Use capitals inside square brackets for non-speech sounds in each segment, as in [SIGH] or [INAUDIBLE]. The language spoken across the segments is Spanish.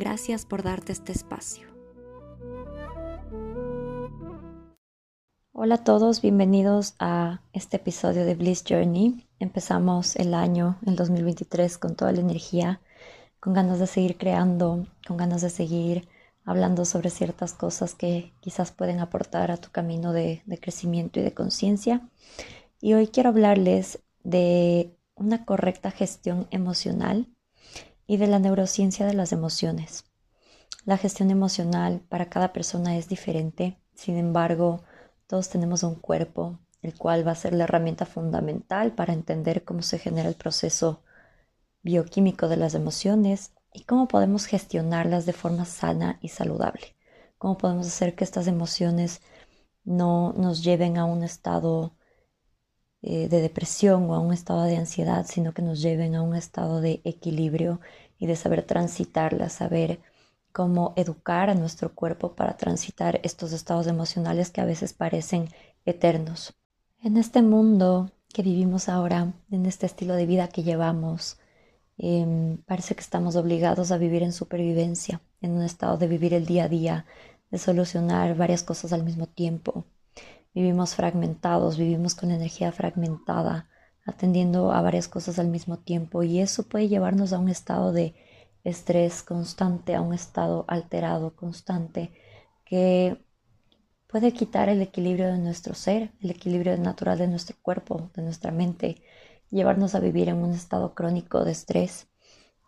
Gracias por darte este espacio. Hola a todos, bienvenidos a este episodio de Bliss Journey. Empezamos el año, el 2023, con toda la energía, con ganas de seguir creando, con ganas de seguir hablando sobre ciertas cosas que quizás pueden aportar a tu camino de, de crecimiento y de conciencia. Y hoy quiero hablarles de una correcta gestión emocional y de la neurociencia de las emociones. La gestión emocional para cada persona es diferente, sin embargo, todos tenemos un cuerpo, el cual va a ser la herramienta fundamental para entender cómo se genera el proceso bioquímico de las emociones y cómo podemos gestionarlas de forma sana y saludable. Cómo podemos hacer que estas emociones no nos lleven a un estado eh, de depresión o a un estado de ansiedad, sino que nos lleven a un estado de equilibrio y de saber transitarlas, saber cómo educar a nuestro cuerpo para transitar estos estados emocionales que a veces parecen eternos. En este mundo que vivimos ahora, en este estilo de vida que llevamos, em, parece que estamos obligados a vivir en supervivencia, en un estado de vivir el día a día, de solucionar varias cosas al mismo tiempo, Vivimos fragmentados, vivimos con energía fragmentada, atendiendo a varias cosas al mismo tiempo y eso puede llevarnos a un estado de estrés constante, a un estado alterado constante que puede quitar el equilibrio de nuestro ser, el equilibrio natural de nuestro cuerpo, de nuestra mente, llevarnos a vivir en un estado crónico de estrés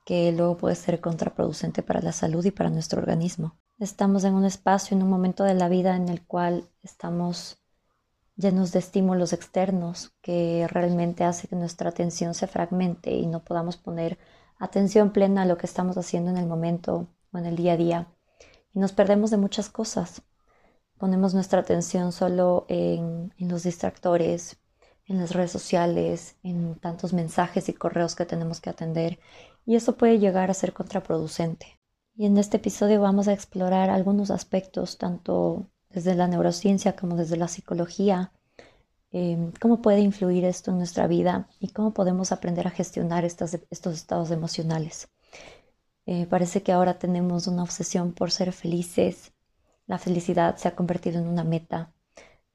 que luego puede ser contraproducente para la salud y para nuestro organismo. Estamos en un espacio, en un momento de la vida en el cual estamos llenos de estímulos externos que realmente hace que nuestra atención se fragmente y no podamos poner atención plena a lo que estamos haciendo en el momento o en el día a día. Y nos perdemos de muchas cosas. Ponemos nuestra atención solo en, en los distractores, en las redes sociales, en tantos mensajes y correos que tenemos que atender y eso puede llegar a ser contraproducente. Y en este episodio vamos a explorar algunos aspectos tanto desde la neurociencia como desde la psicología, em, cómo puede influir esto en nuestra vida y cómo podemos aprender a gestionar estos, estados emocionales. Eh, parece que ahora tenemos una obsesión por ser felices. La felicidad se ha convertido en una meta.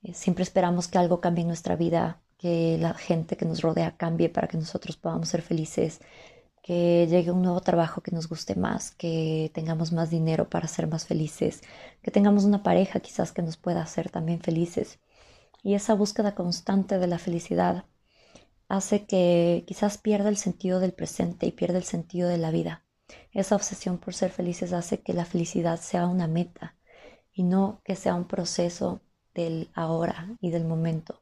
Eh, siempre esperamos que algo cambie en nuestra vida, que la gente que nos rodea cambie para que nosotros podamos ser felices que llegue un nuevo trabajo que nos guste más, que tengamos más dinero para ser más felices, que tengamos una pareja quizás que nos pueda hacer también felices. Y esa búsqueda constante de la felicidad hace que quizás pierda el sentido del presente y pierda el sentido de la vida. Esa obsesión por ser felices hace que la felicidad sea una meta y no que sea un proceso del ahora y del momento.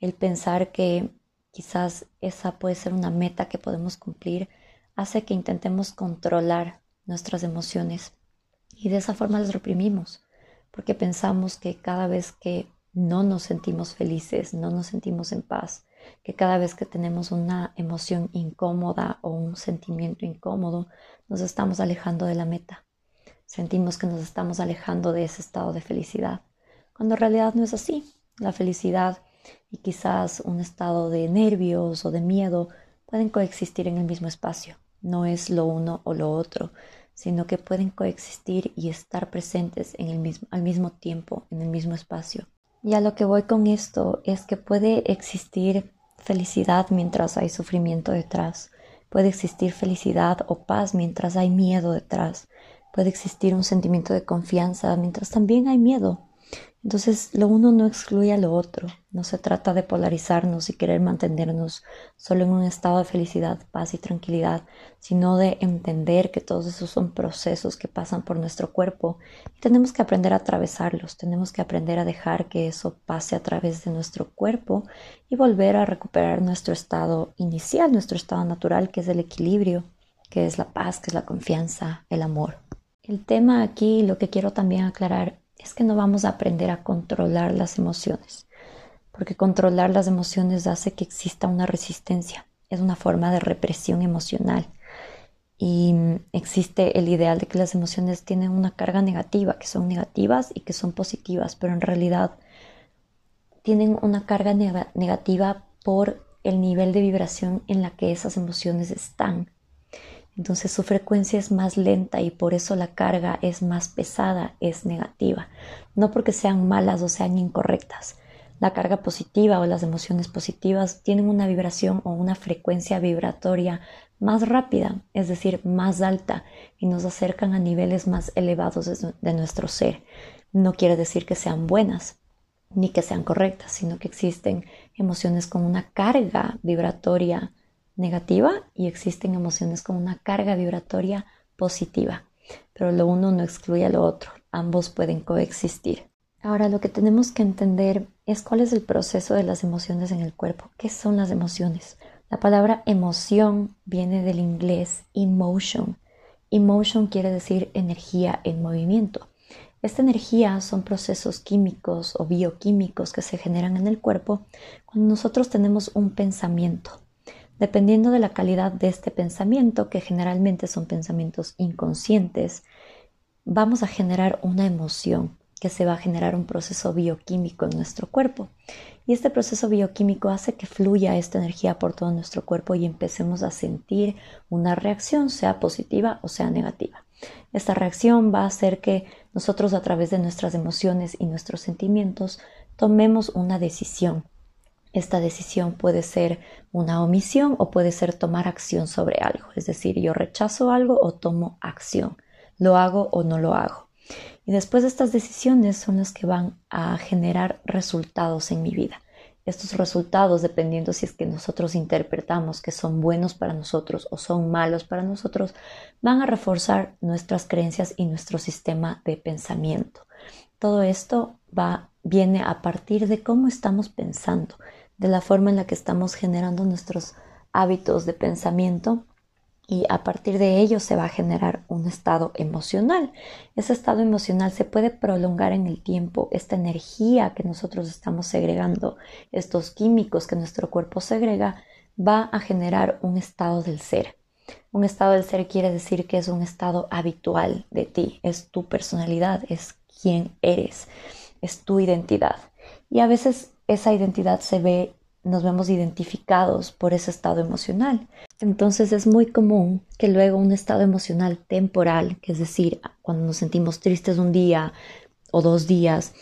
El pensar que quizás esa puede ser una meta que podemos cumplir hace que intentemos controlar nuestras emociones y de esa forma las reprimimos, porque pensamos que cada vez que no nos sentimos felices, no nos sentimos en paz, que cada vez que tenemos una emoción incómoda o un sentimiento incómodo, nos estamos alejando de la meta. Sentimos que nos estamos alejando de ese estado de felicidad, cuando en realidad no es así. La felicidad y quizás un estado de nervios o de miedo pueden coexistir en el mismo espacio no es lo uno o lo otro, sino que pueden coexistir y estar presentes en el mismo, al mismo tiempo, en el mismo espacio. Y a lo que voy con esto es que puede existir felicidad mientras hay sufrimiento detrás, puede existir felicidad o paz mientras hay miedo detrás, puede existir un sentimiento de confianza mientras también hay miedo. Entonces, lo uno no excluye a lo otro. No se trata de polarizarnos y querer mantenernos solo en un estado de felicidad, paz y tranquilidad, sino de entender que todos esos son procesos que pasan por nuestro cuerpo y tenemos que aprender a atravesarlos, tenemos que aprender a dejar que eso pase a través de nuestro cuerpo y volver a recuperar nuestro estado inicial, nuestro estado natural, que es el equilibrio, que es la paz, que es la confianza, el amor. El tema aquí, lo que quiero también aclarar, es que no vamos a aprender a controlar las emociones, porque controlar las emociones hace que exista una resistencia, es una forma de represión emocional. Y existe el ideal de que las emociones tienen una carga negativa, que son negativas y que son positivas, pero en realidad tienen una carga negativa por el nivel de vibración en la que esas emociones están. Entonces su frecuencia es más lenta y por eso la carga es más pesada, es negativa. No porque sean malas o sean incorrectas. La carga positiva o las emociones positivas tienen una vibración o una frecuencia vibratoria más rápida, es decir, más alta, y nos acercan a niveles más elevados de, nuestro ser. No quiere decir que sean buenas ni que sean correctas, sino que existen emociones con una carga vibratoria negativa y existen emociones con una carga vibratoria positiva. Pero lo uno no excluye a lo otro, ambos pueden coexistir. Ahora lo que tenemos que entender es cuál es el proceso de las emociones en el cuerpo. ¿Qué son las emociones? La palabra emoción viene del inglés emotion. Emotion quiere decir energía en movimiento. Esta energía son procesos químicos o bioquímicos que se generan en el cuerpo cuando nosotros tenemos un pensamiento. Dependiendo de la calidad de este pensamiento, que generalmente son pensamientos inconscientes, vamos a generar una emoción que se va a generar un proceso bioquímico en nuestro cuerpo. Y este proceso bioquímico hace que fluya esta energía por todo nuestro cuerpo y empecemos a sentir una reacción, sea positiva o sea negativa. Esta reacción va a hacer que nosotros a través de nuestras emociones y nuestros sentimientos tomemos una decisión esta decisión puede ser una omisión o puede ser tomar acción sobre algo. Es decir, yo rechazo algo o tomo acción. Lo hago o no lo hago. Y después de estas decisiones son las que van a generar resultados en mi vida. Estos resultados, dependiendo si es que nosotros interpretamos que son buenos para nosotros o son malos para nosotros, van a reforzar nuestras creencias y nuestro sistema de pensamiento. Todo esto va, viene a partir de cómo estamos pensando, de la forma en la que estamos generando nuestros hábitos de pensamiento y a partir de ello se va a generar un estado emocional. Ese estado emocional se puede prolongar en el tiempo. Esta energía que nosotros estamos segregando, estos químicos que nuestro cuerpo segrega, va a generar un estado del ser. Un estado del ser quiere decir que es un estado habitual de ti, es tu personalidad, es quién eres, es tu identidad. Y a veces esa identidad se ve, nos vemos identificados por ese estado emocional. Entonces es muy común que luego un estado emocional temporal, que es decir, cuando nos sentimos tristes un día o dos días,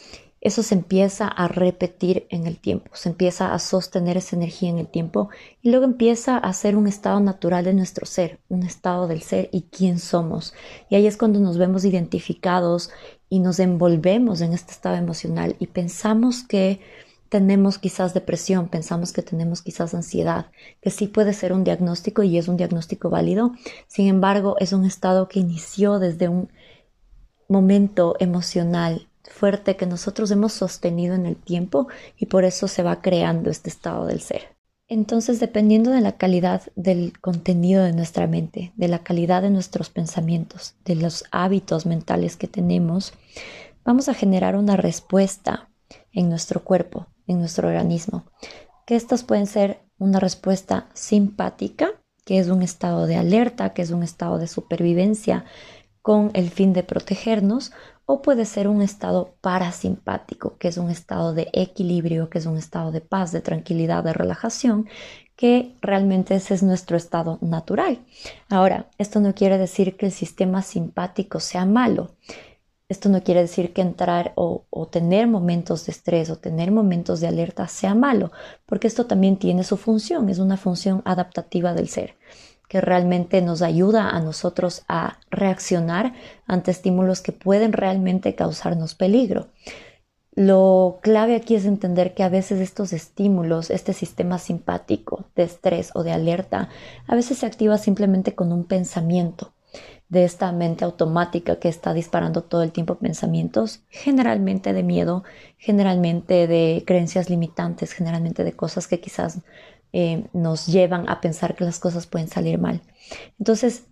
eso se empieza a repetir en el tiempo, se empieza a sostener esa energía en el tiempo y luego empieza a ser un estado natural de nuestro ser, un estado del ser y quién somos. Y ahí es cuando nos vemos identificados y nos envolvemos en este estado emocional y pensamos que tenemos quizás depresión, pensamos que tenemos quizás ansiedad, que sí puede ser un diagnóstico y es un diagnóstico válido. Sin embargo, es un estado que inició desde un momento emocional fuerte que nosotros hemos sostenido en el tiempo y por eso se va creando este estado del ser. Entonces, dependiendo de la calidad del contenido de nuestra mente, de la calidad de nuestros pensamientos, de los hábitos mentales que tenemos, vamos a generar una respuesta en nuestro cuerpo nuestro organismo. Que estas pueden ser una respuesta simpática, que es un estado de alerta, que es un estado de supervivencia con el fin de protegernos, o puede ser un estado parasimpático, que es un estado de equilibrio, que es un estado de paz, de tranquilidad, de relajación, que realmente ese es nuestro estado natural. Ahora, esto no quiere decir que el sistema simpático sea malo. Esto no quiere decir que entrar o, tener momentos de estrés o tener momentos de alerta sea malo, porque esto también tiene su función, es una función adaptativa del ser, que realmente nos ayuda a nosotros a reaccionar ante estímulos que pueden realmente causarnos peligro. Lo clave aquí es entender que a veces estos estímulos, este sistema simpático de estrés o de alerta, a veces se activa simplemente con un pensamiento de esta mente automática que está disparando todo el tiempo pensamientos, generalmente de miedo, generalmente de creencias limitantes, generalmente de cosas que quizás eh, nos llevan a pensar que las cosas pueden salir mal. Entonces,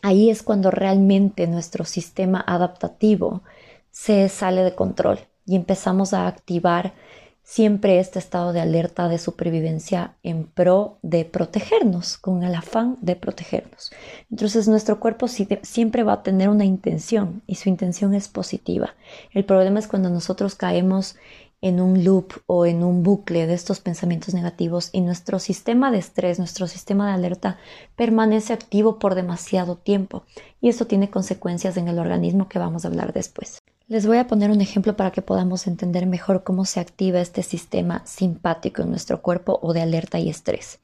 ahí es cuando realmente nuestro sistema adaptativo se sale de control y empezamos a activar siempre este estado de alerta de supervivencia en pro de protegernos, con el afán de protegernos. Entonces nuestro cuerpo siempre va a tener una intención y su intención es positiva. El problema es cuando nosotros caemos en un loop o en un bucle de estos pensamientos negativos y nuestro sistema de estrés, nuestro sistema de alerta permanece activo por demasiado tiempo y esto tiene consecuencias en el organismo que vamos a hablar después. Les voy a poner un ejemplo para que podamos entender mejor cómo se activa este sistema simpático en nuestro cuerpo o de alerta y estrés.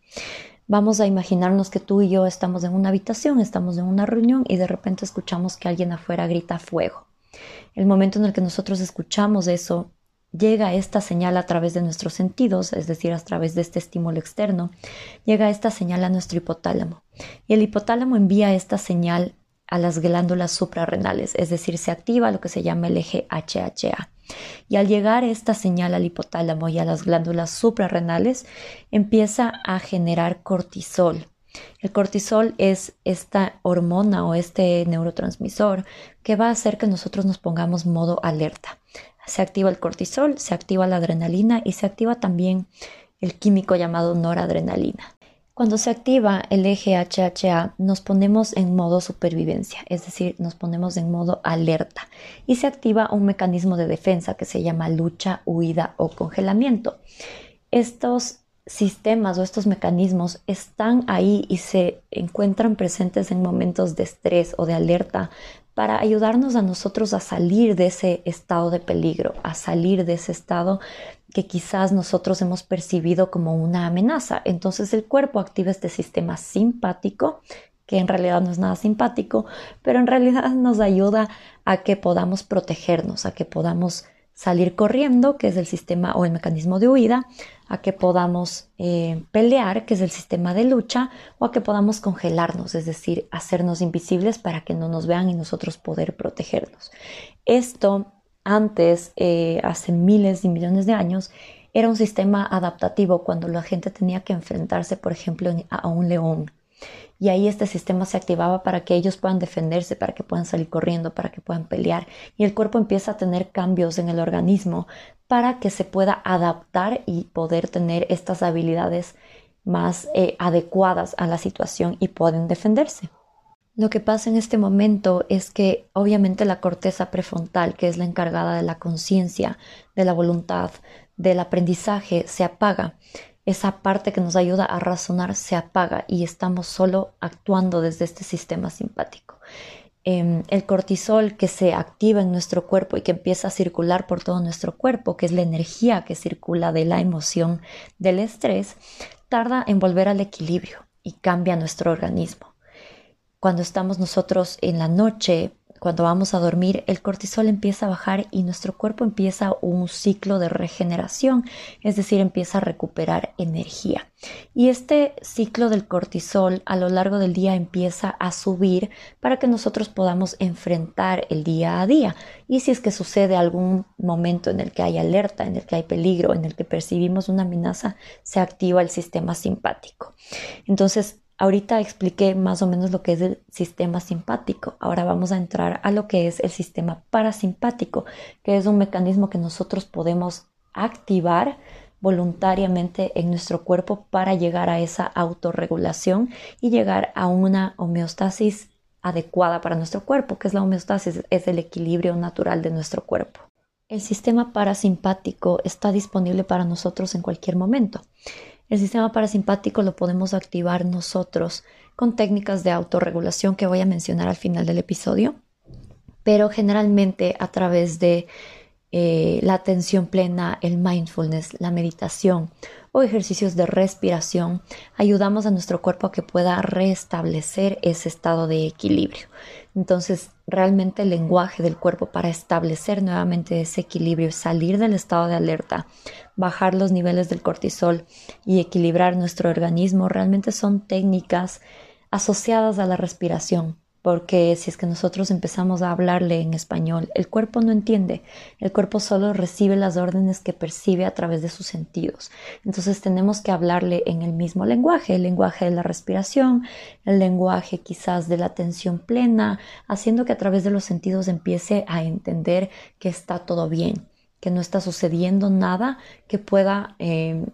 Vamos a imaginarnos que tú y yo estamos en una habitación, estamos en una reunión y de repente escuchamos que alguien afuera grita fuego. El momento en el que nosotros escuchamos eso, llega esta señal a través de nuestros sentidos, es decir, a través de este estímulo externo, llega esta señal a nuestro hipotálamo. Y el hipotálamo envía esta señal a las glándulas suprarrenales, es decir, se activa lo que se llama el eje HHA. Y al llegar esta señal al hipotálamo y a las glándulas suprarrenales, empieza a generar cortisol. El cortisol es esta hormona o este neurotransmisor que va a hacer que nosotros nos pongamos modo alerta se activa el cortisol, se activa la adrenalina y se activa también el químico llamado noradrenalina. Cuando se activa el eje HHA nos ponemos en modo supervivencia, es decir, nos ponemos en modo alerta y se activa un mecanismo de defensa que se llama lucha, huida o congelamiento. Estos sistemas o estos mecanismos están ahí y se encuentran presentes en momentos de estrés o de alerta para ayudarnos a nosotros a salir de ese estado de peligro, a salir de ese estado que quizás nosotros hemos percibido como una amenaza. Entonces el cuerpo activa este sistema simpático, que en realidad no es nada simpático, pero en realidad [LAUGHS] nos ayuda a que podamos protegernos, a que podamos salir corriendo, que es el sistema o el mecanismo de huida, a que podamos eh, pelear, que es el sistema de lucha, o a que podamos congelarnos, es decir, hacernos invisibles para que no nos vean y nosotros poder protegernos. Esto antes, eh, hace miles y millones de años, era un sistema adaptativo cuando la gente tenía que enfrentarse, por ejemplo, a un león y ahí este sistema se activaba para que ellos puedan defenderse, para que puedan salir corriendo, para que puedan pelear y el cuerpo empieza a tener cambios en el organismo para que se pueda adaptar y poder tener estas habilidades más eh, adecuadas a la situación y pueden defenderse. Lo que pasa en este momento es que obviamente la corteza prefrontal, que es la encargada de la conciencia, de la voluntad, del aprendizaje, se apaga esa parte que nos ayuda a razonar se apaga y estamos solo actuando desde este sistema simpático. Em, el cortisol que se activa en nuestro cuerpo y que empieza a circular por todo nuestro cuerpo, que es la energía que circula de la emoción del estrés, tarda en volver al equilibrio y cambia nuestro organismo. Cuando estamos nosotros en la noche cuando vamos a dormir, el cortisol empieza a bajar y nuestro cuerpo empieza un ciclo de regeneración, es decir, empieza a recuperar energía. Y este ciclo del cortisol a lo largo del día empieza a subir para que nosotros podamos enfrentar el día a día. Y si es que sucede algún momento en el que hay alerta, en el que hay peligro, en el que percibimos una amenaza, se activa el sistema simpático. Entonces, Ahorita expliqué más o menos lo que es el sistema simpático. Ahora vamos a entrar a lo que es el sistema parasimpático, que es un mecanismo que nosotros podemos activar voluntariamente en nuestro cuerpo para llegar a esa autorregulación y llegar a una homeostasis adecuada para nuestro cuerpo, que es la homeostasis, es el equilibrio natural de nuestro cuerpo. El sistema parasimpático está disponible para nosotros en cualquier momento. El sistema parasimpático lo podemos activar nosotros con técnicas de autorregulación que voy a mencionar al final del episodio, pero generalmente a través de eh, la atención plena, el mindfulness, la meditación o ejercicios de respiración, ayudamos a nuestro cuerpo a que pueda restablecer ese estado de equilibrio. Entonces, realmente el lenguaje del cuerpo para establecer nuevamente ese equilibrio, salir del estado de alerta, bajar los niveles del cortisol y equilibrar nuestro organismo, realmente son técnicas asociadas a la respiración porque si es que nosotros empezamos a hablarle en español, el cuerpo no entiende, el cuerpo solo recibe las órdenes que percibe a través de sus sentidos. Entonces tenemos que hablarle en el mismo lenguaje, el lenguaje de la respiración, el lenguaje quizás de la atención plena, haciendo que a través de los sentidos empiece a entender que está todo bien, que no está sucediendo nada que pueda... Eh,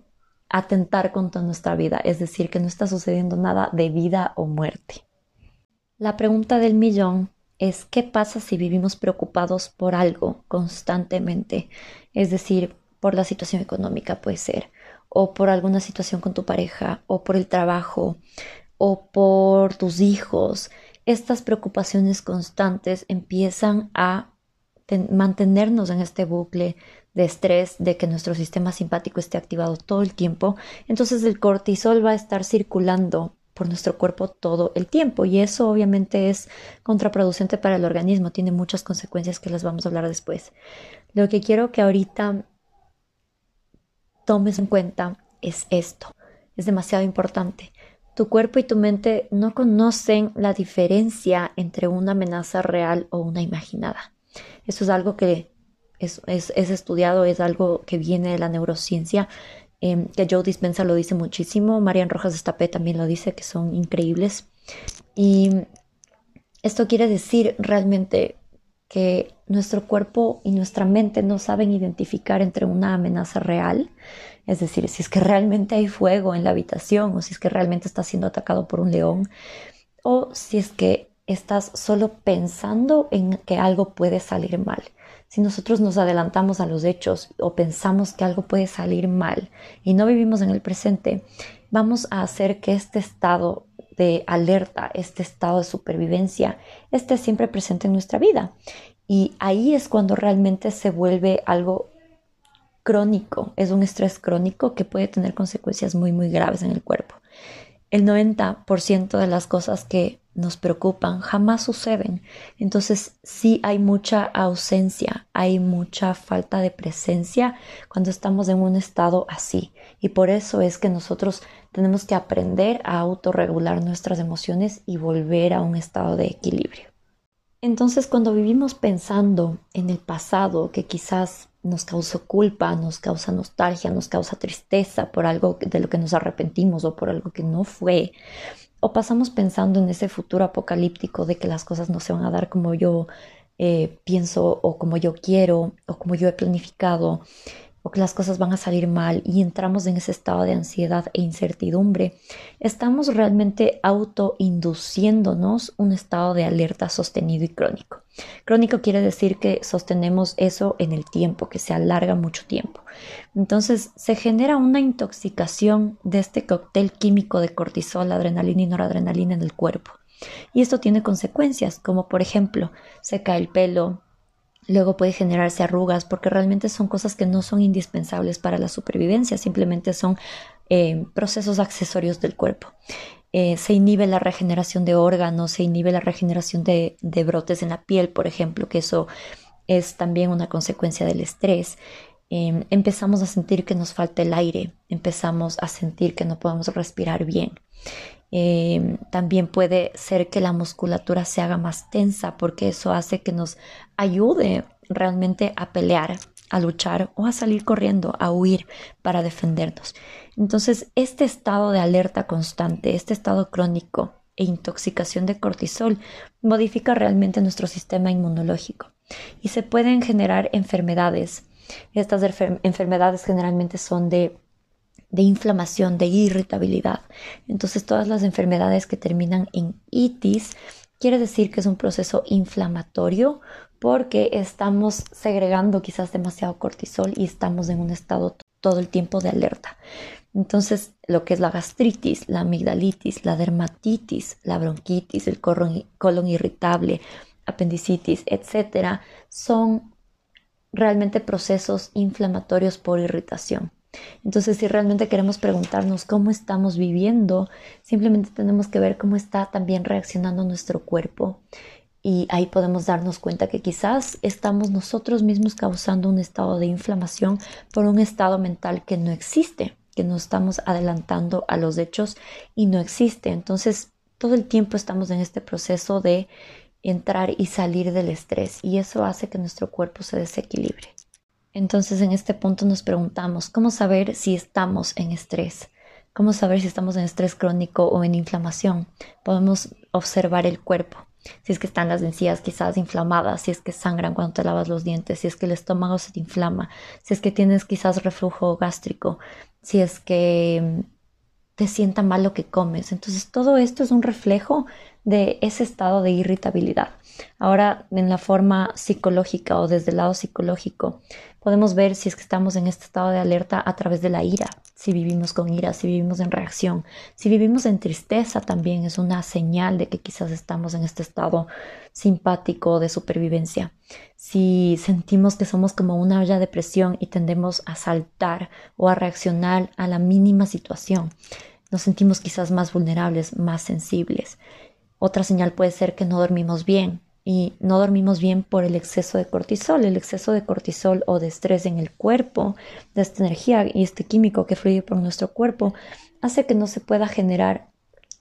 atentar contra nuestra vida, es decir, que no está sucediendo nada de vida o muerte. La pregunta del millón es ¿qué pasa si vivimos preocupados por algo constantemente? Es decir, por la situación económica puede ser, o por alguna situación con tu pareja, o por el trabajo, o por tus hijos. Estas preocupaciones constantes empiezan a mantenernos en este bucle de estrés, de que nuestro sistema simpático esté activado todo el tiempo, entonces el cortisol va a estar circulando por nuestro cuerpo todo el tiempo y eso obviamente es contraproducente para el organismo, tiene muchas consecuencias que las vamos a hablar después. Lo que quiero que ahorita tomes en cuenta es esto, es demasiado importante. Tu cuerpo y tu mente no conocen la diferencia entre una amenaza real o una imaginada. Eso es algo que es, es, es estudiado, es algo que viene de la neurociencia Em, que Joe Dispensa lo dice muchísimo, Marian Rojas Estapé también lo dice, que son increíbles. Y esto quiere decir realmente que nuestro cuerpo y nuestra mente no saben identificar entre una amenaza real, es decir, si es que realmente hay fuego en la habitación o si es que realmente está siendo atacado por un león, o si es que estás solo pensando en que algo puede salir mal. Si nosotros nos adelantamos a los hechos o pensamos que algo puede salir mal y no vivimos en el presente, vamos a hacer que este estado de alerta, este estado de supervivencia, esté siempre presente en nuestra vida. Y ahí es cuando realmente se vuelve algo crónico, es un estrés crónico que puede tener consecuencias muy, muy graves en el cuerpo. El 90% de las cosas que nos preocupan jamás suceden. Entonces sí hay mucha ausencia, hay mucha falta de presencia cuando estamos en un estado así. Y por eso es que nosotros tenemos que aprender a autorregular nuestras emociones y volver a un estado de equilibrio. Entonces cuando vivimos pensando en el pasado que quizás nos causó culpa, nos causa nostalgia, nos causa tristeza por algo de lo que nos arrepentimos o por algo que no fue, o pasamos pensando en ese futuro apocalíptico de que las cosas no se van a dar como yo eh, pienso o como yo quiero o como yo he planificado o que las cosas van a salir mal y entramos en ese estado de ansiedad e incertidumbre, estamos realmente autoinduciéndonos un estado de alerta sostenido y crónico. Crónico quiere decir que sostenemos eso en el tiempo, que se alarga mucho tiempo. Entonces se genera una intoxicación de este cóctel químico de cortisol, adrenalina y noradrenalina en el cuerpo. Y esto tiene consecuencias, como por ejemplo, se cae el pelo, Luego puede generarse arrugas porque realmente son cosas que no son indispensables para la supervivencia, simplemente son eh, procesos accesorios del cuerpo. Eh, se inhibe la regeneración de órganos, se inhibe la regeneración de, brotes en la piel, por ejemplo, que eso es también una consecuencia del estrés. Em, empezamos a sentir que nos falta el aire, empezamos a sentir que no podemos respirar bien. Em, también puede ser que la musculatura se haga más tensa porque eso hace que nos ayude realmente a pelear, a luchar o a salir corriendo, a huir para defendernos. Entonces, este estado de alerta constante, este estado crónico e intoxicación de cortisol modifica realmente nuestro sistema inmunológico y se pueden generar enfermedades. Estas enfermedades generalmente son de de inflamación, de irritabilidad. Entonces todas las enfermedades que terminan en itis quiere decir que es un proceso inflamatorio porque estamos segregando quizás demasiado cortisol y estamos en un estado todo el tiempo de alerta. Entonces, lo que es la gastritis, la amigdalitis, la dermatitis, la bronquitis, el colon, irritable, apendicitis, etcétera, son realmente procesos inflamatorios por irritación. Entonces, si realmente queremos preguntarnos cómo estamos viviendo, simplemente tenemos que ver cómo está también reaccionando nuestro cuerpo. Y ahí podemos darnos cuenta que quizás estamos nosotros mismos causando un estado de inflamación por un estado mental que no existe, que nos estamos adelantando a los hechos y no existe. Entonces, todo el tiempo estamos en este proceso de entrar y salir del estrés y eso hace que nuestro cuerpo se desequilibre. Entonces en este punto nos preguntamos, ¿cómo saber si estamos en estrés? ¿Cómo saber si estamos en estrés crónico o en inflamación? Podemos observar el cuerpo. Si es que están las encías quizás inflamadas, si es que sangran cuando te lavas los dientes, si es que el estómago se te inflama, si es que tienes quizás reflujo gástrico, si es que te sienta mal lo que comes. Entonces todo esto es un reflejo de ese estado de irritabilidad. Ahora, en la forma psicológica o desde el lado psicológico, podemos ver si es que estamos en este estado de alerta a través de la ira, si vivimos con ira, si vivimos en reacción, si vivimos en tristeza también es una señal de que quizás estamos en este estado simpático de supervivencia. Si sentimos que somos como una olla de presión y tendemos a saltar o a reaccionar a la mínima situación, nos sentimos quizás más vulnerables, más sensibles. Otra señal puede ser que no dormimos bien y no dormimos bien por el exceso de cortisol. El exceso de cortisol o de estrés en el cuerpo, de esta energía y este químico que fluye por nuestro cuerpo, hace que no se pueda generar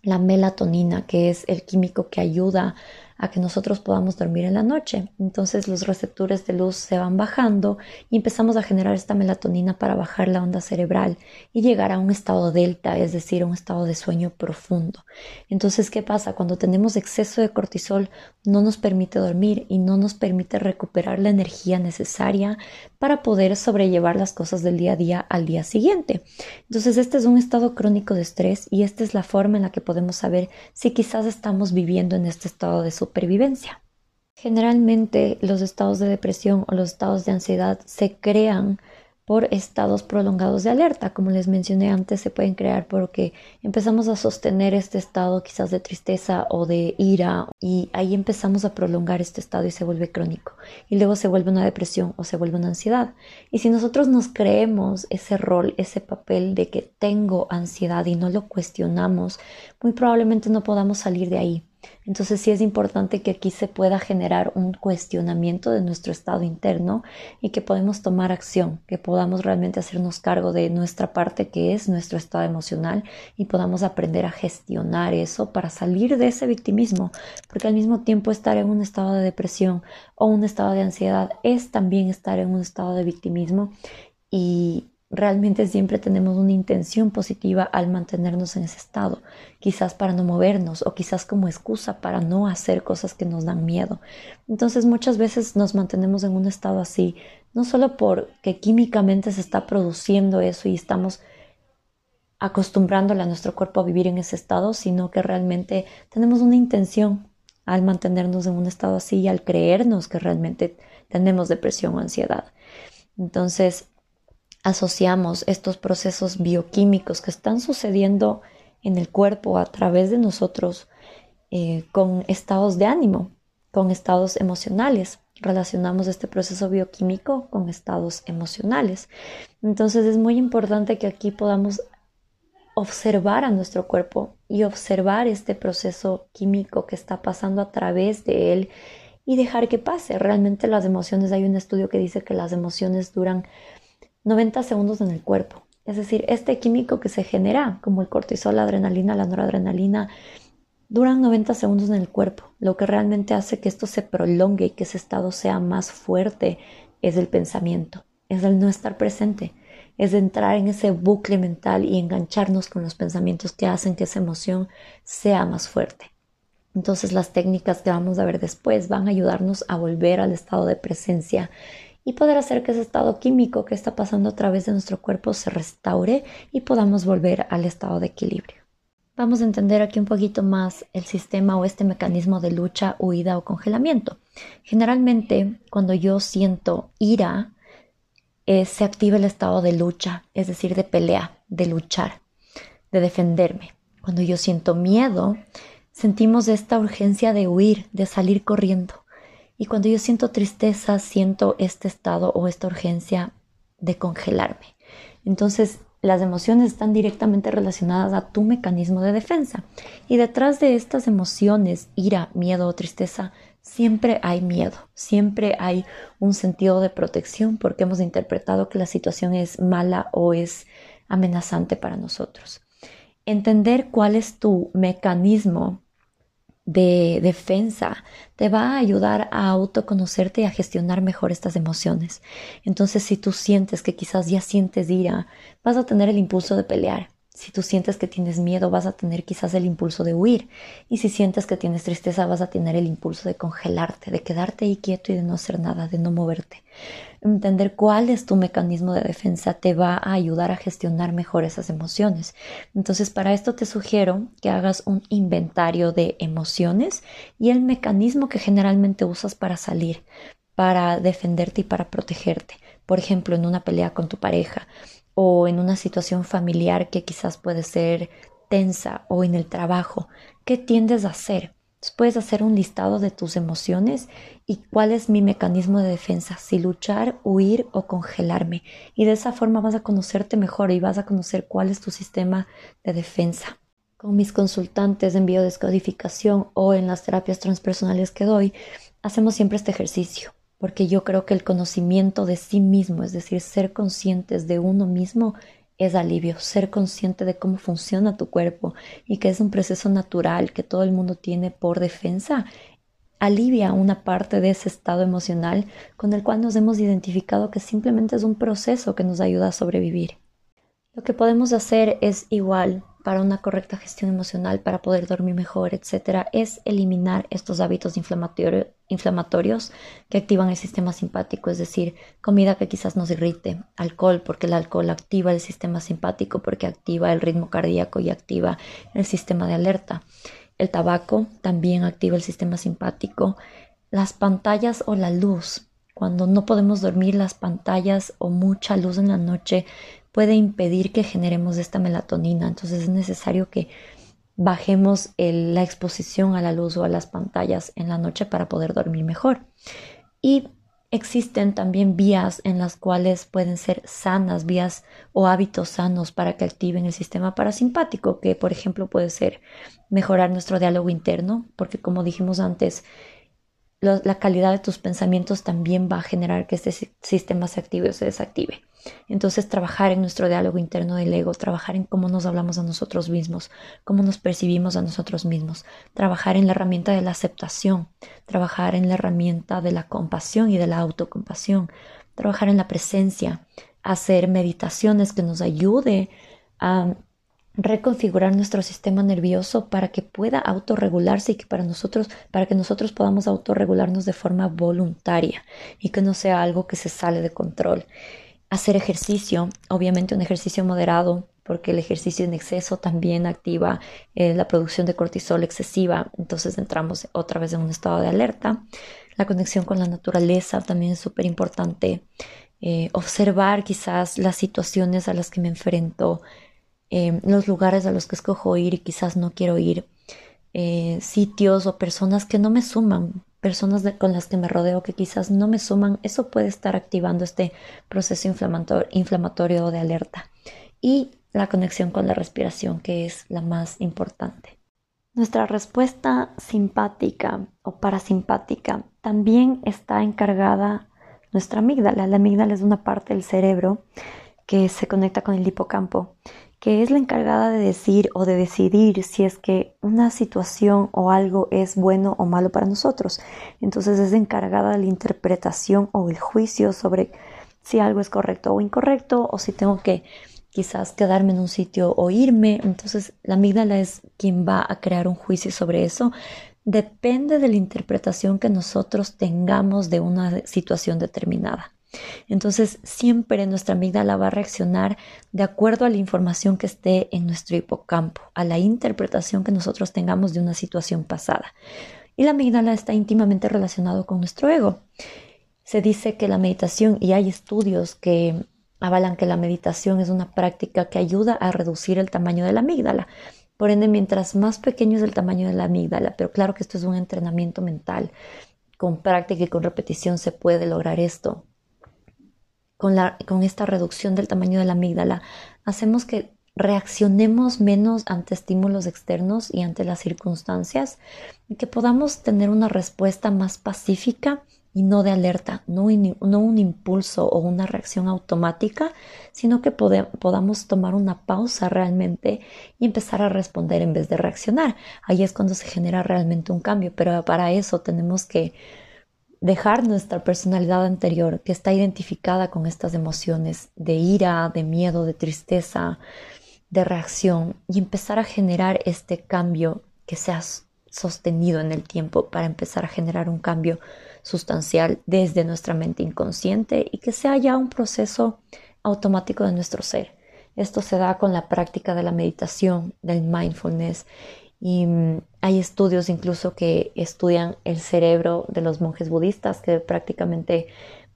la melatonina, que es el químico que ayuda a que nosotros podamos dormir en la noche. Entonces los receptores de luz se van bajando y empezamos a generar esta melatonina para bajar la onda cerebral y llegar a un estado delta, es decir, un estado de sueño profundo. Entonces, ¿qué pasa? Cuando tenemos exceso de cortisol no nos permite dormir y no nos permite recuperar la energía necesaria para poder sobrellevar las cosas del día a día al día siguiente. Entonces, este es un estado crónico de estrés y esta es la forma en la que podemos saber si quizás estamos viviendo en este estado de Generalmente los estados de depresión o los estados de ansiedad se crean por estados prolongados de alerta. Como les mencioné antes, se pueden crear porque empezamos a sostener este estado quizás de tristeza o de ira y ahí empezamos a prolongar este estado y se vuelve crónico. Y luego se vuelve una depresión o se vuelve una ansiedad. Y si nosotros nos creemos ese rol, ese papel de que tengo ansiedad y no lo cuestionamos, muy probablemente no podamos salir de ahí. Entonces sí es importante que aquí se pueda generar un cuestionamiento de nuestro estado interno y que podemos tomar acción, que podamos realmente hacernos cargo de nuestra parte que es nuestro estado emocional y podamos aprender a gestionar eso para salir de ese victimismo, porque al mismo tiempo estar en un estado de depresión o un estado de ansiedad es también estar en un estado de victimismo y realmente siempre tenemos una intención positiva al mantenernos en ese estado, quizás para no movernos o quizás como excusa para no hacer cosas que nos dan miedo. Entonces muchas veces nos mantenemos en un estado así, no solo porque químicamente se está produciendo eso y estamos acostumbrándole a nuestro cuerpo a vivir en ese estado, sino que realmente tenemos una intención al mantenernos en un estado así y al creernos que realmente tenemos depresión o ansiedad. Entonces, asociamos estos procesos bioquímicos que están sucediendo en el cuerpo a través de nosotros eh, con estados de ánimo, con estados emocionales. Relacionamos este proceso bioquímico con estados emocionales. Entonces es muy importante que aquí podamos observar a nuestro cuerpo y observar este proceso químico que está pasando a través de él y dejar que pase. Realmente las emociones, hay un estudio que dice que las emociones duran 90 segundos en el cuerpo. Es decir, este químico que se genera, como el cortisol, la adrenalina, la noradrenalina, duran 90 segundos en el cuerpo. Lo que realmente hace que esto se prolongue y que ese estado sea más fuerte es el pensamiento, es el no estar presente, es entrar en ese bucle mental y engancharnos con los pensamientos que hacen que esa emoción sea más fuerte. Entonces las técnicas que vamos a ver después van a ayudarnos a volver al estado de presencia y poder hacer que ese estado químico que está pasando a través de nuestro cuerpo se restaure y podamos volver al estado de equilibrio. Vamos a entender aquí un poquito más el sistema o este mecanismo de lucha, huida o congelamiento. Generalmente, cuando yo siento ira, eh, se activa el estado de lucha, es decir, de pelea, de luchar, de defenderme. Cuando yo siento miedo, sentimos esta urgencia de huir, de salir corriendo. Y cuando yo siento tristeza, siento este estado o esta urgencia de congelarme. Entonces, las emociones están directamente relacionadas a tu mecanismo de defensa. Y detrás de estas emociones, ira, miedo o tristeza, siempre hay miedo, siempre hay un sentido de protección porque hemos interpretado que la situación es mala o es amenazante para nosotros. Entender cuál es tu mecanismo de defensa te va a ayudar a autoconocerte y a gestionar mejor estas emociones. Entonces, si tú sientes que quizás ya sientes ira, vas a tener el impulso de pelear. Si tú sientes que tienes miedo, vas a tener quizás el impulso de huir. Y si sientes que tienes tristeza, vas a tener el impulso de congelarte, de quedarte ahí quieto y de no hacer nada, de no moverte. Entender cuál es tu mecanismo de defensa te va a ayudar a gestionar mejor esas emociones. Entonces, para esto te sugiero que hagas un inventario de emociones y el mecanismo que generalmente usas para salir, para defenderte y para protegerte. Por ejemplo, en una pelea con tu pareja o en una situación familiar que quizás puede ser tensa o en el trabajo, ¿qué tiendes a hacer? puedes hacer un listado de tus emociones y cuál es mi mecanismo de defensa, si luchar, huir o congelarme. Y de esa forma vas a conocerte mejor y vas a conocer cuál es tu sistema de defensa. Con mis consultantes en biodescodificación o en las terapias transpersonales que doy, hacemos siempre este ejercicio porque yo creo que el conocimiento de sí mismo, es decir, ser conscientes de uno mismo, es alivio, ser consciente de cómo funciona tu cuerpo y que es un proceso natural que todo el mundo tiene por defensa, alivia una parte de ese estado emocional con el cual nos hemos identificado que simplemente es un proceso que nos ayuda a sobrevivir. Lo que podemos hacer es igual para una correcta gestión emocional, para poder dormir mejor, etcétera, es eliminar estos hábitos inflamatorios que activan el sistema simpático, es decir, comida que quizás nos irrite, alcohol, porque el alcohol activa el sistema simpático, porque activa el ritmo cardíaco y activa el sistema de alerta. El tabaco también activa el sistema simpático. Las pantallas o la luz, cuando no podemos dormir, las pantallas o mucha luz en la noche puede impedir que generemos esta melatonina. Entonces es necesario que bajemos la exposición a la luz o a las pantallas en la noche para poder dormir mejor. Y existen también vías en las cuales pueden ser sanas, vías o hábitos sanos para que activen el sistema parasimpático, que por ejemplo puede ser mejorar nuestro diálogo interno, porque como dijimos antes, la calidad de tus pensamientos también va a generar que este sistema se active o se desactive. Entonces, trabajar en nuestro diálogo interno del ego, trabajar en cómo nos hablamos a nosotros mismos, cómo nos percibimos a nosotros mismos, trabajar en la herramienta de la aceptación, trabajar en la herramienta de la compasión y de la autocompasión, trabajar en la presencia, hacer meditaciones que nos ayude a reconfigurar nuestro sistema nervioso para que pueda autorregularse y que para nosotros, para que nosotros podamos autorregularnos de forma voluntaria y que no sea algo que se sale de control. Hacer ejercicio, obviamente un ejercicio moderado, porque el ejercicio en exceso también activa eh, la producción de cortisol excesiva, entonces entramos otra vez en un estado de alerta. La conexión con la naturaleza también es súper importante. Eh, observar quizás las situaciones a las que me enfrento, Em, los lugares a los que escojo ir y quizás no quiero ir, eh, sitios o personas que no me suman, personas con las que me rodeo que quizás no me suman, eso puede estar activando este proceso inflamatorio, inflamatorio de alerta. Y la conexión con la respiración, que es la más importante. Nuestra respuesta simpática o parasimpática también está encargada nuestra amígdala. La amígdala es una parte del cerebro que se conecta con el hipocampo que es la encargada de decir o de decidir si es que una situación o algo es bueno o malo para nosotros. Entonces es encargada de la interpretación o el juicio sobre si algo es correcto o incorrecto o si tengo que quizás quedarme en un sitio o irme. Entonces la amígdala es quien va a crear un juicio sobre eso. Depende de la interpretación que nosotros tengamos de una situación determinada. Entonces, siempre nuestra amígdala va a reaccionar de acuerdo a la información que esté en nuestro hipocampo, a la interpretación que nosotros tengamos de una situación pasada. Y la amígdala está íntimamente relacionado con nuestro ego. Se dice que la meditación, y hay estudios que avalan que la meditación es una práctica que ayuda a reducir el tamaño de la amígdala. Por ende, mientras más pequeño es el tamaño de la amígdala, pero claro que esto es un entrenamiento mental, con práctica y con repetición se puede lograr esto con, esta reducción del tamaño de la amígdala, hacemos que reaccionemos menos ante estímulos externos y ante las circunstancias y que podamos tener una respuesta más pacífica y no de alerta, no, un impulso o una reacción automática, sino que podamos tomar una pausa realmente y empezar a responder en vez de reaccionar. Ahí es cuando se genera realmente un cambio, pero para eso tenemos que dejar nuestra personalidad anterior que está identificada con estas emociones de ira, de miedo, de tristeza, de reacción y empezar a generar este cambio que sea sostenido en el tiempo para empezar a generar un cambio sustancial desde nuestra mente inconsciente y que sea ya un proceso automático de nuestro ser. Esto se da con la práctica de la meditación, del mindfulness y mm, hay estudios incluso que estudian el cerebro de los monjes budistas que prácticamente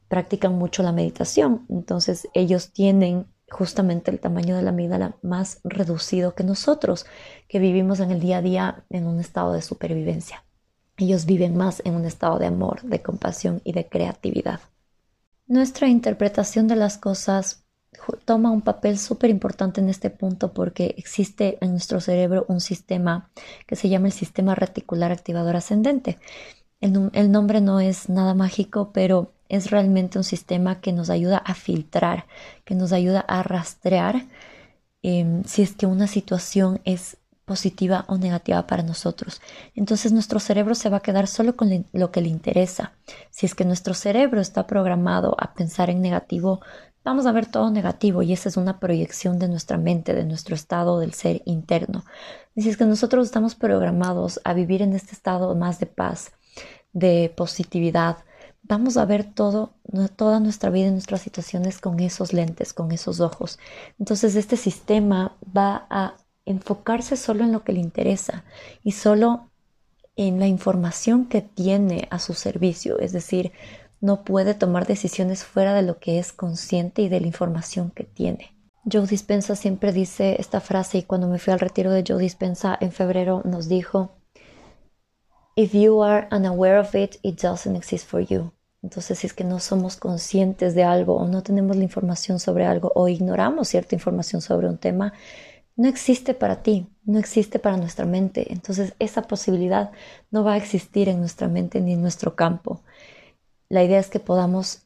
practican mucho la meditación. Entonces ellos tienen justamente el tamaño de la amígdala más reducido que nosotros, que vivimos en el día a día en un estado de supervivencia. Ellos viven más en un estado de amor, de compasión y de creatividad. Nuestra interpretación de las cosas toma un papel súper importante en este punto porque existe en nuestro cerebro un sistema que se llama el sistema reticular activador ascendente. El, nombre no es nada mágico, pero es realmente un sistema que nos ayuda a filtrar, que nos ayuda a rastrear em, si es que una situación es positiva o negativa para nosotros. Entonces nuestro cerebro se va a quedar solo con lo que le interesa. Si es que nuestro cerebro está programado a pensar en negativo, vamos a ver todo negativo y esa es una proyección de nuestra mente, de nuestro estado del ser interno. Y si es que nosotros estamos programados a vivir en este estado más de paz, de positividad, vamos a ver todo, toda nuestra vida y nuestras situaciones con esos lentes, con esos ojos. Entonces este sistema va a enfocarse solo en lo que le interesa y solo en la información que tiene a su servicio, es decir, no puede tomar decisiones fuera de lo que es consciente y de la información que tiene. Joe Dispensa siempre dice esta frase y cuando me fui al retiro de Joe Dispensa en febrero nos dijo, If you are unaware of it, it doesn't exist for you. Entonces, si es que no somos conscientes de algo o no tenemos la información sobre algo o ignoramos cierta información sobre un tema, no existe para ti, no existe para nuestra mente. Entonces esa posibilidad no va a existir en nuestra mente ni en nuestro campo. La idea es que podamos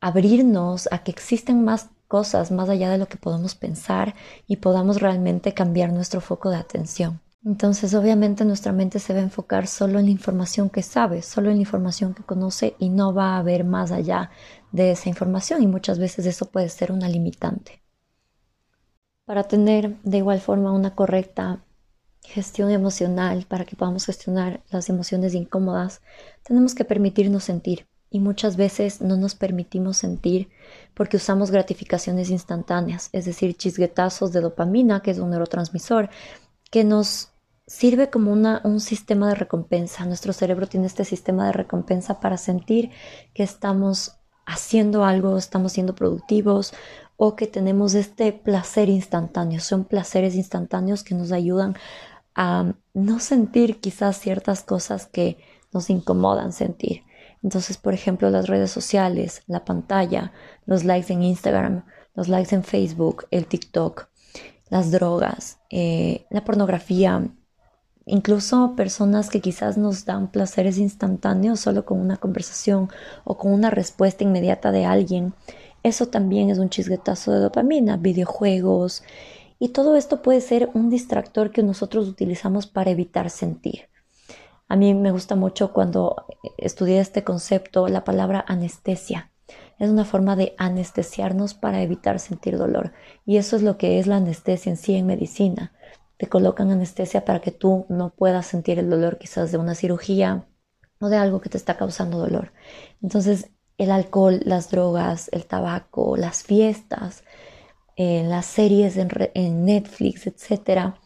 abrirnos a que existen más cosas más allá de lo que podemos pensar y podamos realmente cambiar nuestro foco de atención. Entonces, obviamente nuestra mente se va a enfocar solo en la información que sabe, solo en la información que conoce y no va a ver más allá de esa información y muchas veces eso puede ser una limitante. Para tener de igual forma una correcta gestión emocional, para que podamos gestionar las emociones incómodas, tenemos que permitirnos sentir. Y muchas veces no nos permitimos sentir porque usamos gratificaciones instantáneas, es decir, chisguetazos de dopamina, que es un neurotransmisor, que nos sirve como una, un sistema de recompensa. Nuestro cerebro tiene este sistema de recompensa para sentir que estamos haciendo algo, estamos siendo productivos o que tenemos este placer instantáneo. Son placeres instantáneos que nos ayudan a no sentir quizás ciertas cosas que nos incomodan sentir. Entonces, por ejemplo, las redes sociales, la pantalla, los likes en Instagram, los likes en Facebook, el TikTok, las drogas, eh, la pornografía, incluso personas que quizás nos dan placeres instantáneos solo con una conversación o con una respuesta inmediata de alguien eso también es un chisguetazo de dopamina, videojuegos, y todo esto puede ser un distractor que nosotros utilizamos para evitar sentir. A mí me gusta mucho cuando estudié este concepto la palabra anestesia. Es una forma de anestesiarnos para evitar sentir dolor. Y eso es lo que es la anestesia en sí en medicina. Te colocan anestesia para que tú no puedas sentir el dolor quizás de una cirugía o de algo que te está causando dolor. Entonces, el alcohol, las drogas, el tabaco, las fiestas, eh, las series en, Netflix, etcétera,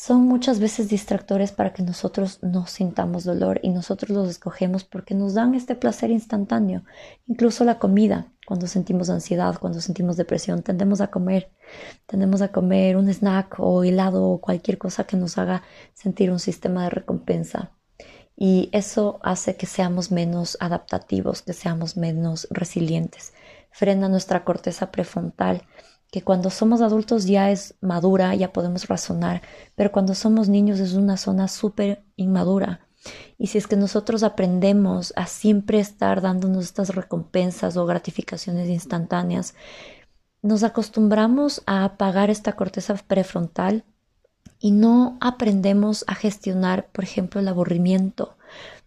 son muchas veces distractores para que nosotros no sintamos dolor y nosotros los escogemos porque nos dan este placer instantáneo. Incluso la comida, cuando sentimos ansiedad, cuando sentimos depresión, tendemos a comer, tendemos a comer un snack o helado o cualquier cosa que nos haga sentir un sistema de recompensa y eso hace que seamos menos adaptativos, que seamos menos resilientes. Frena nuestra corteza prefrontal, que cuando somos adultos ya es madura, ya podemos razonar, pero cuando somos niños es una zona súper inmadura. Y si es que nosotros aprendemos a siempre estar dándonos estas recompensas o gratificaciones instantáneas, nos acostumbramos a apagar esta corteza prefrontal y no aprendemos a gestionar, por ejemplo, el aburrimiento,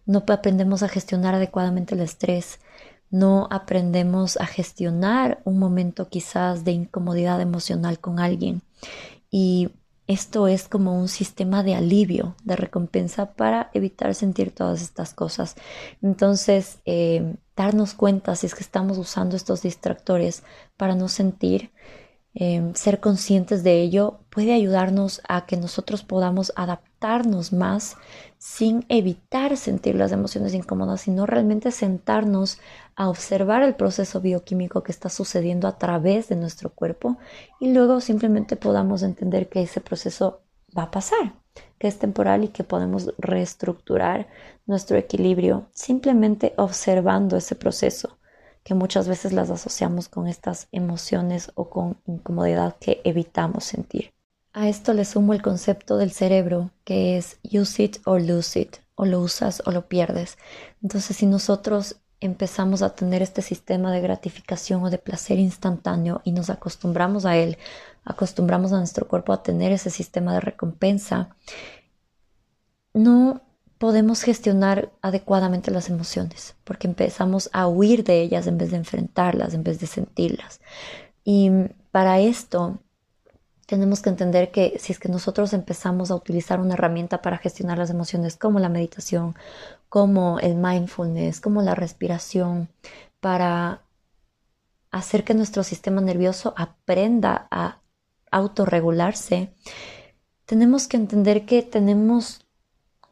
no aprendemos a gestionar adecuadamente el estrés, no aprendemos a gestionar un momento quizás de incomodidad emocional con alguien. Y esto es como un sistema de alivio, de recompensa para evitar sentir todas estas cosas. Entonces, eh, darnos cuenta si es que estamos usando estos distractores para no sentir, eh, ser conscientes de ello, puede ayudarnos a que nosotros podamos adaptarnos más sin evitar sentir las emociones incómodas, sino realmente sentarnos a observar el proceso bioquímico que está sucediendo a través de nuestro cuerpo y luego simplemente podamos entender que ese proceso va a pasar, que es temporal y que podemos reestructurar nuestro equilibrio simplemente observando ese proceso, que muchas veces las asociamos con estas emociones o con incomodidad que evitamos sentir. A esto le sumo el concepto del cerebro, que es use it or lose it, o lo usas o lo pierdes. Entonces, si nosotros empezamos a tener este sistema de gratificación o de placer instantáneo y nos acostumbramos a él, acostumbramos a nuestro cuerpo a tener ese sistema de recompensa, no podemos gestionar adecuadamente las emociones porque empezamos a huir de ellas en vez de enfrentarlas, en vez de sentirlas. Y para esto tenemos que entender que si es que nosotros empezamos a utilizar una herramienta para gestionar las emociones como la meditación, como el mindfulness, como la respiración, para hacer que nuestro sistema nervioso aprenda a autorregularse, tenemos que entender que tenemos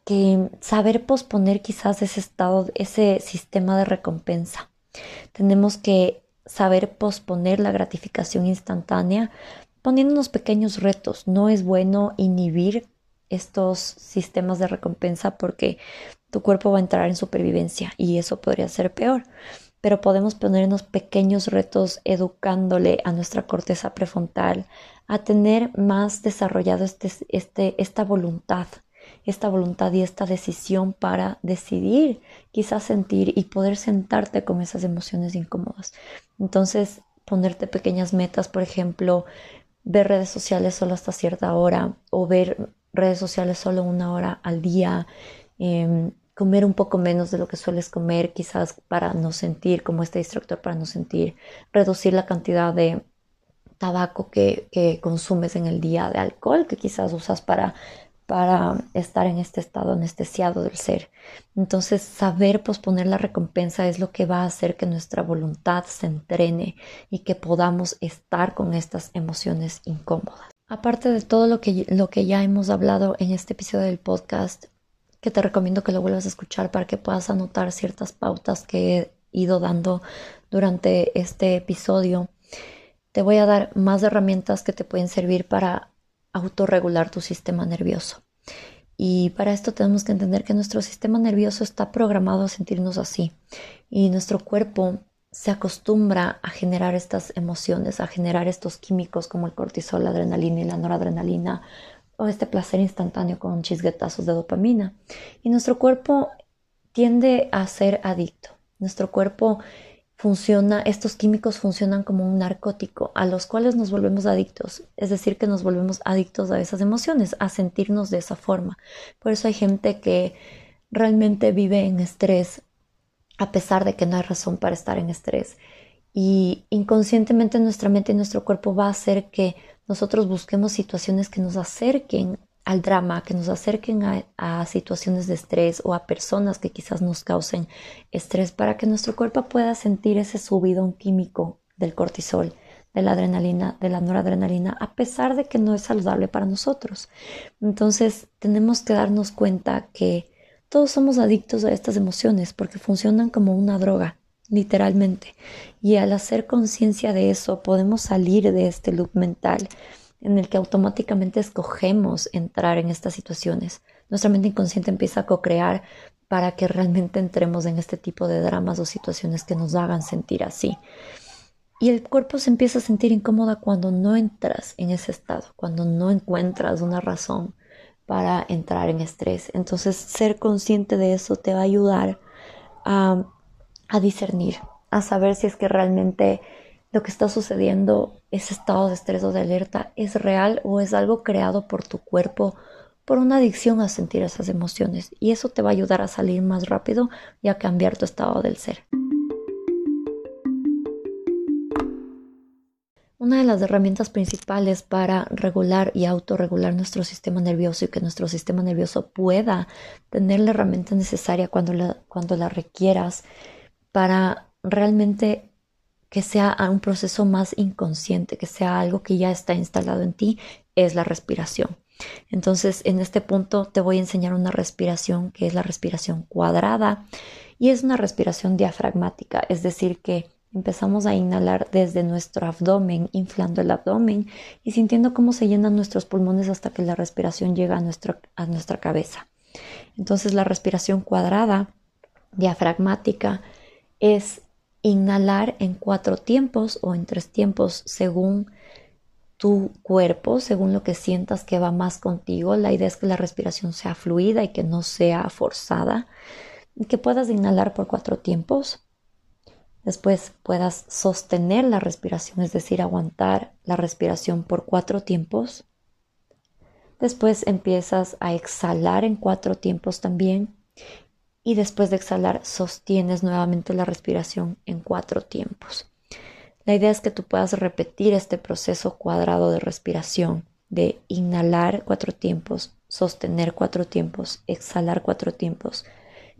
que saber posponer quizás ese estado, ese sistema de recompensa. Tenemos que saber posponer la gratificación instantánea poniendo unos pequeños retos. No es bueno inhibir estos sistemas de recompensa porque tu cuerpo va a entrar en supervivencia y eso podría ser peor. Pero podemos poner unos pequeños retos educándole a nuestra corteza prefrontal a tener más desarrollado este, este, esta voluntad, esta voluntad y esta decisión para decidir, quizás sentir y poder sentarte con esas emociones incómodas. Entonces, ponerte pequeñas metas, por ejemplo, ver redes sociales solo hasta cierta hora o ver redes sociales solo una hora al día, em, comer un poco menos de lo que sueles comer, quizás para no sentir como este distractor, para no sentir, reducir la cantidad de tabaco que, que consumes en el día, de alcohol que quizás usas para para estar en este estado anestesiado del ser. Entonces, saber posponer la recompensa es lo que va a hacer que nuestra voluntad se entrene y que podamos estar con estas emociones incómodas. Aparte de todo lo que, lo que ya hemos hablado en este episodio del podcast, que te recomiendo que lo vuelvas a escuchar para que puedas anotar ciertas pautas que he ido dando durante este episodio, te voy a dar más herramientas que te pueden servir para autorregular tu sistema nervioso. Y para esto tenemos que entender que nuestro sistema nervioso está programado a sentirnos así y nuestro cuerpo se acostumbra a generar estas emociones, a generar estos químicos como el cortisol, la adrenalina y la noradrenalina o este placer instantáneo con chisguetazos de dopamina. Y nuestro cuerpo tiende a ser adicto. Nuestro cuerpo funciona, estos químicos funcionan como un narcótico a los cuales nos volvemos adictos, es decir, que nos volvemos adictos a esas emociones, a sentirnos de esa forma. Por eso hay gente que realmente vive en estrés a pesar de que no hay razón para estar en estrés. Y inconscientemente nuestra mente y nuestro cuerpo va a hacer que nosotros busquemos situaciones que nos acerquen al drama, que nos acerquen a, situaciones de estrés o a personas que quizás nos causen estrés para que nuestro cuerpo pueda sentir ese subidón químico del cortisol, de la adrenalina, de la noradrenalina, a pesar de que no es saludable para nosotros. Entonces tenemos que darnos cuenta que todos somos adictos a estas emociones porque funcionan como una droga, literalmente. Y al hacer conciencia de eso podemos salir de este loop mental en el que automáticamente escogemos entrar en estas situaciones. Nuestra mente inconsciente empieza a co-crear para que realmente entremos en este tipo de dramas o situaciones que nos hagan sentir así. Y el cuerpo se empieza a sentir incómoda cuando no entras en ese estado, cuando no encuentras una razón para entrar en estrés. Entonces, ser consciente de eso te va a ayudar a, a discernir, a saber si es que realmente lo que está sucediendo, ese estado de estrés o de alerta, es real o es algo creado por tu cuerpo, por una adicción a sentir esas emociones. Y eso te va a ayudar a salir más rápido y a cambiar tu estado del ser. Una de las herramientas principales para regular y autorregular nuestro sistema nervioso y que nuestro sistema nervioso pueda tener la herramienta necesaria cuando la, cuando la requieras para realmente que sea un proceso más inconsciente, que sea algo que ya está instalado en ti, es la respiración. Entonces, en este punto te voy a enseñar una respiración que es la respiración cuadrada y es una respiración diafragmática, es decir, que empezamos a inhalar desde nuestro abdomen, inflando el abdomen y sintiendo cómo se llenan nuestros pulmones hasta que la respiración llega a, a nuestra cabeza. Entonces, la respiración cuadrada diafragmática es inhalar en cuatro tiempos o en tres tiempos según tu cuerpo, según lo que sientas que va más contigo. La idea es que la respiración sea fluida y que no sea forzada. Que puedas inhalar por cuatro tiempos. Después puedas sostener la respiración, es decir, aguantar la respiración por cuatro tiempos. Después empiezas a exhalar en cuatro tiempos también y después de exhalar sostienes nuevamente la respiración en cuatro tiempos. La idea es que tú puedas repetir este proceso cuadrado de respiración, de inhalar cuatro tiempos, sostener cuatro tiempos, exhalar cuatro tiempos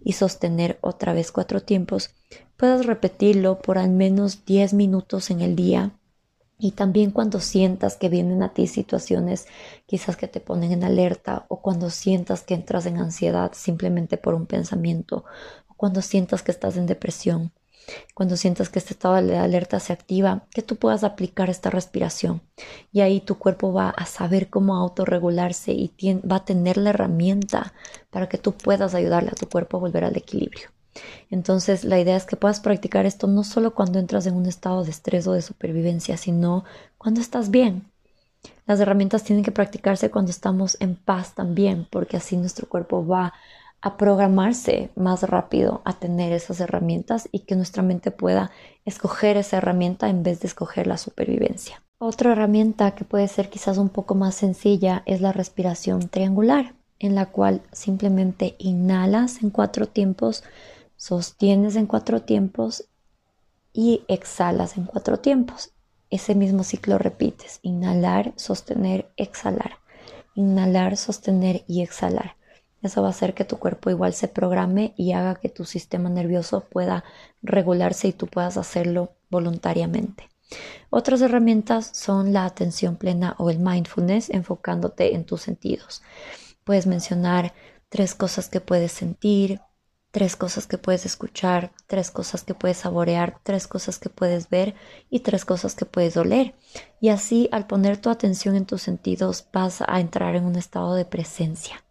y sostener otra vez cuatro tiempos. Puedas repetirlo por al menos 10 minutos en el día y también cuando sientas que vienen a ti situaciones quizás que te ponen en alerta o cuando sientas que entras en ansiedad simplemente por un pensamiento o cuando sientas que estás en depresión, cuando sientas que este estado de alerta se activa, que tú puedas aplicar esta respiración y ahí tu cuerpo va a saber cómo autorregularse y va a tener la herramienta para que tú puedas ayudarle a tu cuerpo a volver al equilibrio. Entonces, la idea es que puedas practicar esto no solo cuando entras en un estado de estrés o de supervivencia, sino cuando estás bien. Las herramientas tienen que practicarse cuando estamos en paz también, porque así nuestro cuerpo va a programarse más rápido a tener esas herramientas y que nuestra mente pueda escoger esa herramienta en vez de escoger la supervivencia. Otra herramienta que puede ser quizás un poco más sencilla es la respiración triangular, en la cual simplemente inhalas en cuatro tiempos Sostienes en cuatro tiempos y exhalas en cuatro tiempos. Ese mismo ciclo repites. Inhalar, sostener, exhalar. Inhalar, sostener y exhalar. Eso va a hacer que tu cuerpo igual se programe y haga que tu sistema nervioso pueda regularse y tú puedas hacerlo voluntariamente. Otras herramientas son la atención plena o el mindfulness enfocándote en tus sentidos. Puedes mencionar tres cosas que puedes sentir, tres cosas que puedes escuchar, tres cosas que puedes saborear, tres cosas que puedes ver y tres cosas que puedes oler. Y así al poner tu atención en tus sentidos vas a entrar en un estado de presencia,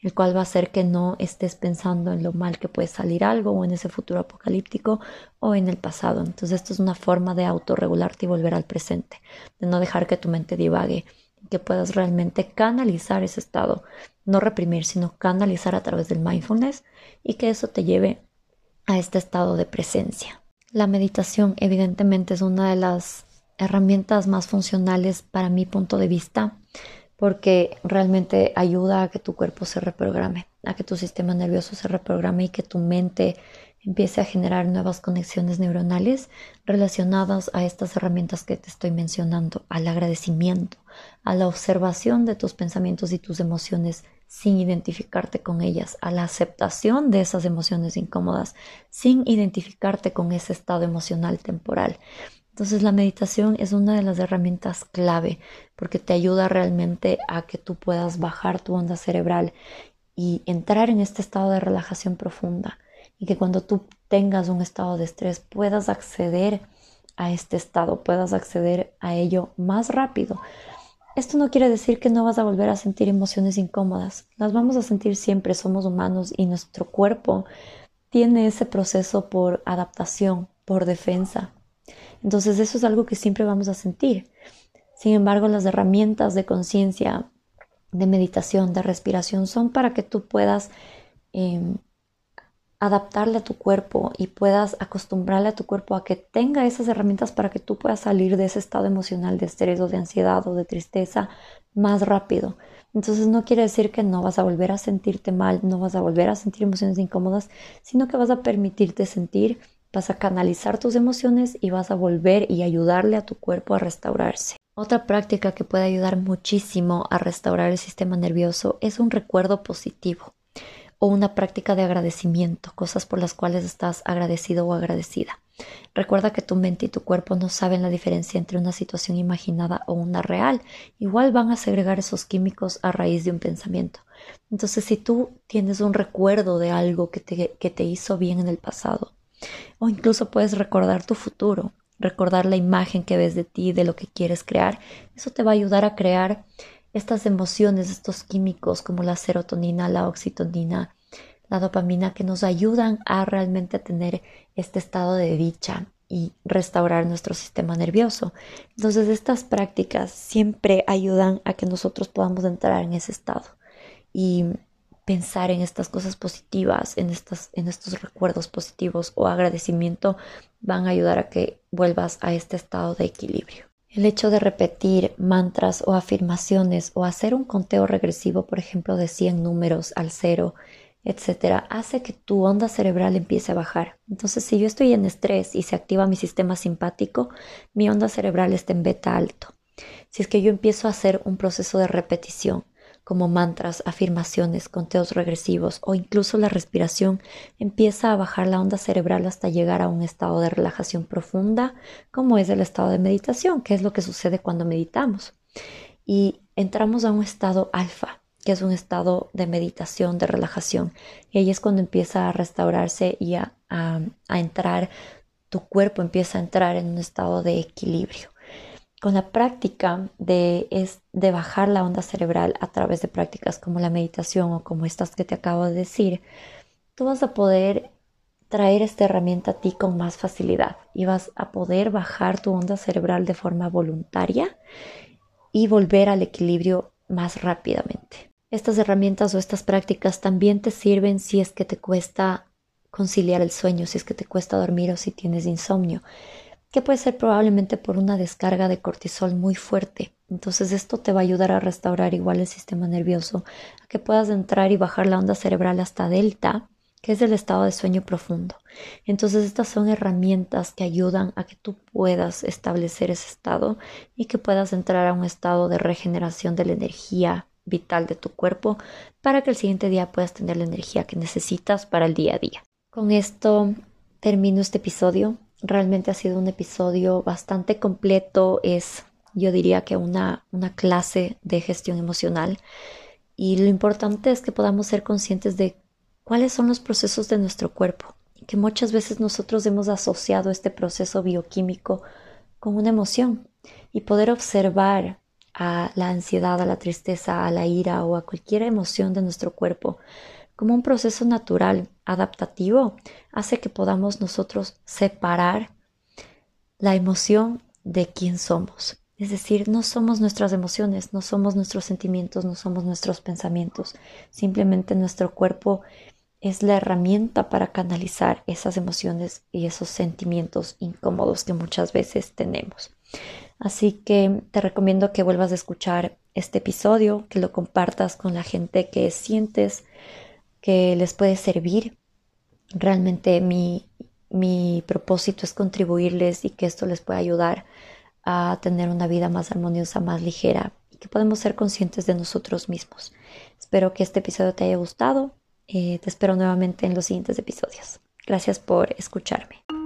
el cual va a hacer que no estés pensando en lo mal que puede salir algo o en ese futuro apocalíptico o en el pasado. Entonces esto es una forma de autorregularte y volver al presente, de no dejar que tu mente divague que puedas realmente canalizar ese estado, no reprimir, sino canalizar a través del mindfulness y que eso te lleve a este estado de presencia. La meditación evidentemente es una de las herramientas más funcionales para mi punto de vista porque realmente ayuda a que tu cuerpo se reprograme, a que tu sistema nervioso se reprograme y que tu mente empiece a generar nuevas conexiones neuronales relacionadas a estas herramientas que te estoy mencionando, al agradecimiento, a la observación de tus pensamientos y tus emociones sin identificarte con ellas, a la aceptación de esas emociones incómodas sin identificarte con ese estado emocional temporal. Entonces la meditación es una de las herramientas clave porque te ayuda realmente a que tú puedas bajar tu onda cerebral y entrar en este estado de relajación profunda y que cuando tú tengas un estado de estrés puedas acceder a este estado, puedas acceder a ello más rápido. Esto no quiere decir que no vas a volver a sentir emociones incómodas, las vamos a sentir siempre, somos humanos y nuestro cuerpo tiene ese proceso por adaptación, por defensa. Entonces eso es algo que siempre vamos a sentir. Sin embargo, las herramientas de conciencia de meditación, de respiración, son para que tú puedas em, adaptarle a tu cuerpo y puedas acostumbrarle a tu cuerpo a que tenga esas herramientas para que tú puedas salir de ese estado emocional de estrés o de ansiedad o de tristeza más rápido. Entonces no quiere decir que no vas a volver a sentirte mal, no vas a volver a sentir emociones incómodas, sino que vas a permitirte sentir, vas a canalizar tus emociones y vas a volver y ayudarle a tu cuerpo a restaurarse. Otra práctica que puede ayudar muchísimo a restaurar el sistema nervioso es un recuerdo positivo o una práctica de agradecimiento, cosas por las cuales estás agradecido o agradecida. Recuerda que tu mente y tu cuerpo no saben la diferencia entre una situación imaginada o una real. Igual van a segregar esos químicos a raíz de un pensamiento. Entonces, si tú tienes un recuerdo de algo que te, que te hizo bien en el pasado, o incluso puedes recordar tu futuro, recordar la imagen que ves de ti, de lo que quieres crear, eso te va a ayudar a crear estas emociones, estos químicos como la serotonina, la oxitocina, la dopamina que nos ayudan a realmente tener este estado de dicha y restaurar nuestro sistema nervioso. Entonces estas prácticas siempre ayudan a que nosotros podamos entrar en ese estado y pensar en estas cosas positivas, en, estas, en estos recuerdos positivos o agradecimiento van a ayudar a que vuelvas a este estado de equilibrio. El hecho de repetir mantras o afirmaciones o hacer un conteo regresivo, por ejemplo, de 100 números al cero, etcétera, hace que tu onda cerebral empiece a bajar. Entonces, si yo estoy en estrés y se activa mi sistema simpático, mi onda cerebral está en beta alto. Si es que yo empiezo a hacer un proceso de repetición, como mantras, afirmaciones, conteos regresivos o incluso la respiración, empieza a bajar la onda cerebral hasta llegar a un estado de relajación profunda, como es el estado de meditación, que es lo que sucede cuando meditamos. Y entramos a un estado alfa, que es un estado de meditación, de relajación. Y ahí es cuando empieza a restaurarse y a, a entrar, tu cuerpo empieza a entrar en un estado de equilibrio con la práctica de, es, de bajar la onda cerebral a través de prácticas como la meditación o como estas que te acabo de decir, tú vas a poder traer esta herramienta a ti con más facilidad y vas a poder bajar tu onda cerebral de forma voluntaria y volver al equilibrio más rápidamente. Estas herramientas o estas prácticas también te sirven si es que te cuesta conciliar el sueño, si es que te cuesta dormir o si tienes insomnio que puede ser probablemente por una descarga de cortisol muy fuerte. Entonces esto te va a ayudar a restaurar igual el sistema nervioso, a que puedas entrar y bajar la onda cerebral hasta delta, que es el estado de sueño profundo. Entonces estas son herramientas que ayudan a que tú puedas establecer ese estado y que puedas entrar a un estado de regeneración de la energía vital de tu cuerpo para que el siguiente día puedas tener la energía que necesitas para el día a día. Con esto termino este episodio. Realmente ha sido un episodio bastante completo, es yo diría que una, una clase de gestión emocional. Y lo importante es que podamos ser conscientes de cuáles son los procesos de nuestro cuerpo, que muchas veces nosotros hemos asociado este proceso bioquímico con una emoción y poder observar a la ansiedad, a la tristeza, a la ira o a cualquier emoción de nuestro cuerpo como un proceso natural, adaptativo, hace que podamos nosotros separar la emoción de quién somos. Es decir, no somos nuestras emociones, no somos nuestros sentimientos, no somos nuestros pensamientos. Simplemente nuestro cuerpo es la herramienta para canalizar esas emociones y esos sentimientos incómodos que muchas veces tenemos. Así que te recomiendo que vuelvas a escuchar este episodio, que lo compartas con la gente que sientes que les puede servir. Realmente mi, mi propósito es contribuirles y que esto les pueda ayudar a tener una vida más armoniosa, más ligera y que podemos ser conscientes de nosotros mismos. Espero que este episodio te haya gustado. Eh, te espero nuevamente en los siguientes episodios. Gracias por escucharme.